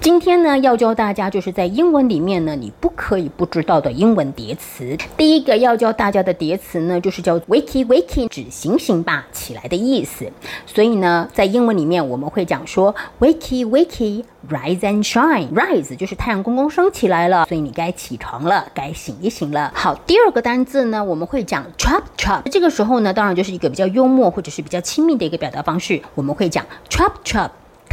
今天呢，要教大家就是在英文里面呢，你不可以不知道的英文叠词。第一个要教大家的叠词呢，就是叫 “wakey wakey”，指醒醒吧，起来的意思。所以呢，在英文里面我们会讲说 “wakey wakey”，rise and shine。rise 就是太阳公公升起来了，所以你该起床了，该醒一醒了。好，第二个单字呢，我们会讲 “chop chop”。这个时候呢，当然就是一个比较幽默或者是比较亲密的一个表达方式，我们会讲 “chop chop”。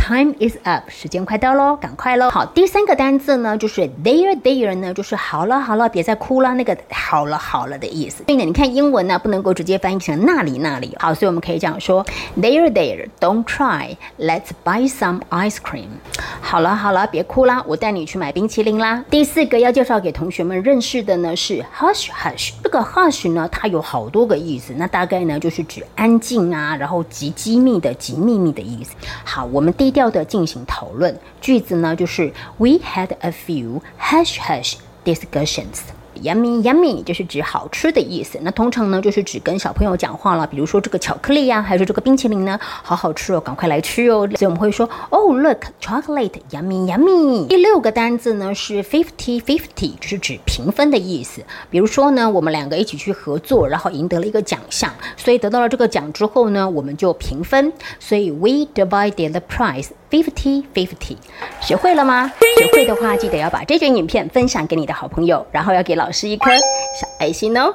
Time is up，时间快到喽，赶快喽！好，第三个单字呢，就是 there there 呢，就是好了好了，别再哭了，那个好了好了的意思。所以呢，你看英文呢，不能够直接翻译成那里那里。好，所以我们可以讲说 there there，don't cry，let's buy some ice cream。好了好了，别哭啦，我带你去买冰淇淋啦。第四个要介绍给同学们认识的呢是 hush hush。这个 hush 呢，它有好多个意思，那大概呢就是指安静啊，然后极机密的、极秘密的意思。好，我们第调的进行讨论。句子呢就是 We had a few hush hush discussions。Yummy yummy 就是指好吃的意思。那通常呢，就是指跟小朋友讲话了。比如说这个巧克力呀，还是这个冰淇淋呢，好好吃哦，赶快来吃哦。所以我们会说，Oh look chocolate yummy yummy。第六个单字呢是 fifty fifty，就是指平分的意思。比如说呢，我们两个一起去合作，然后赢得了一个奖项，所以得到了这个奖之后呢，我们就平分。所以 we divided the prize fifty fifty。学会了吗？学会的话，记得要把这卷影片分享给你的好朋友，然后要给老老师一颗小爱心哦。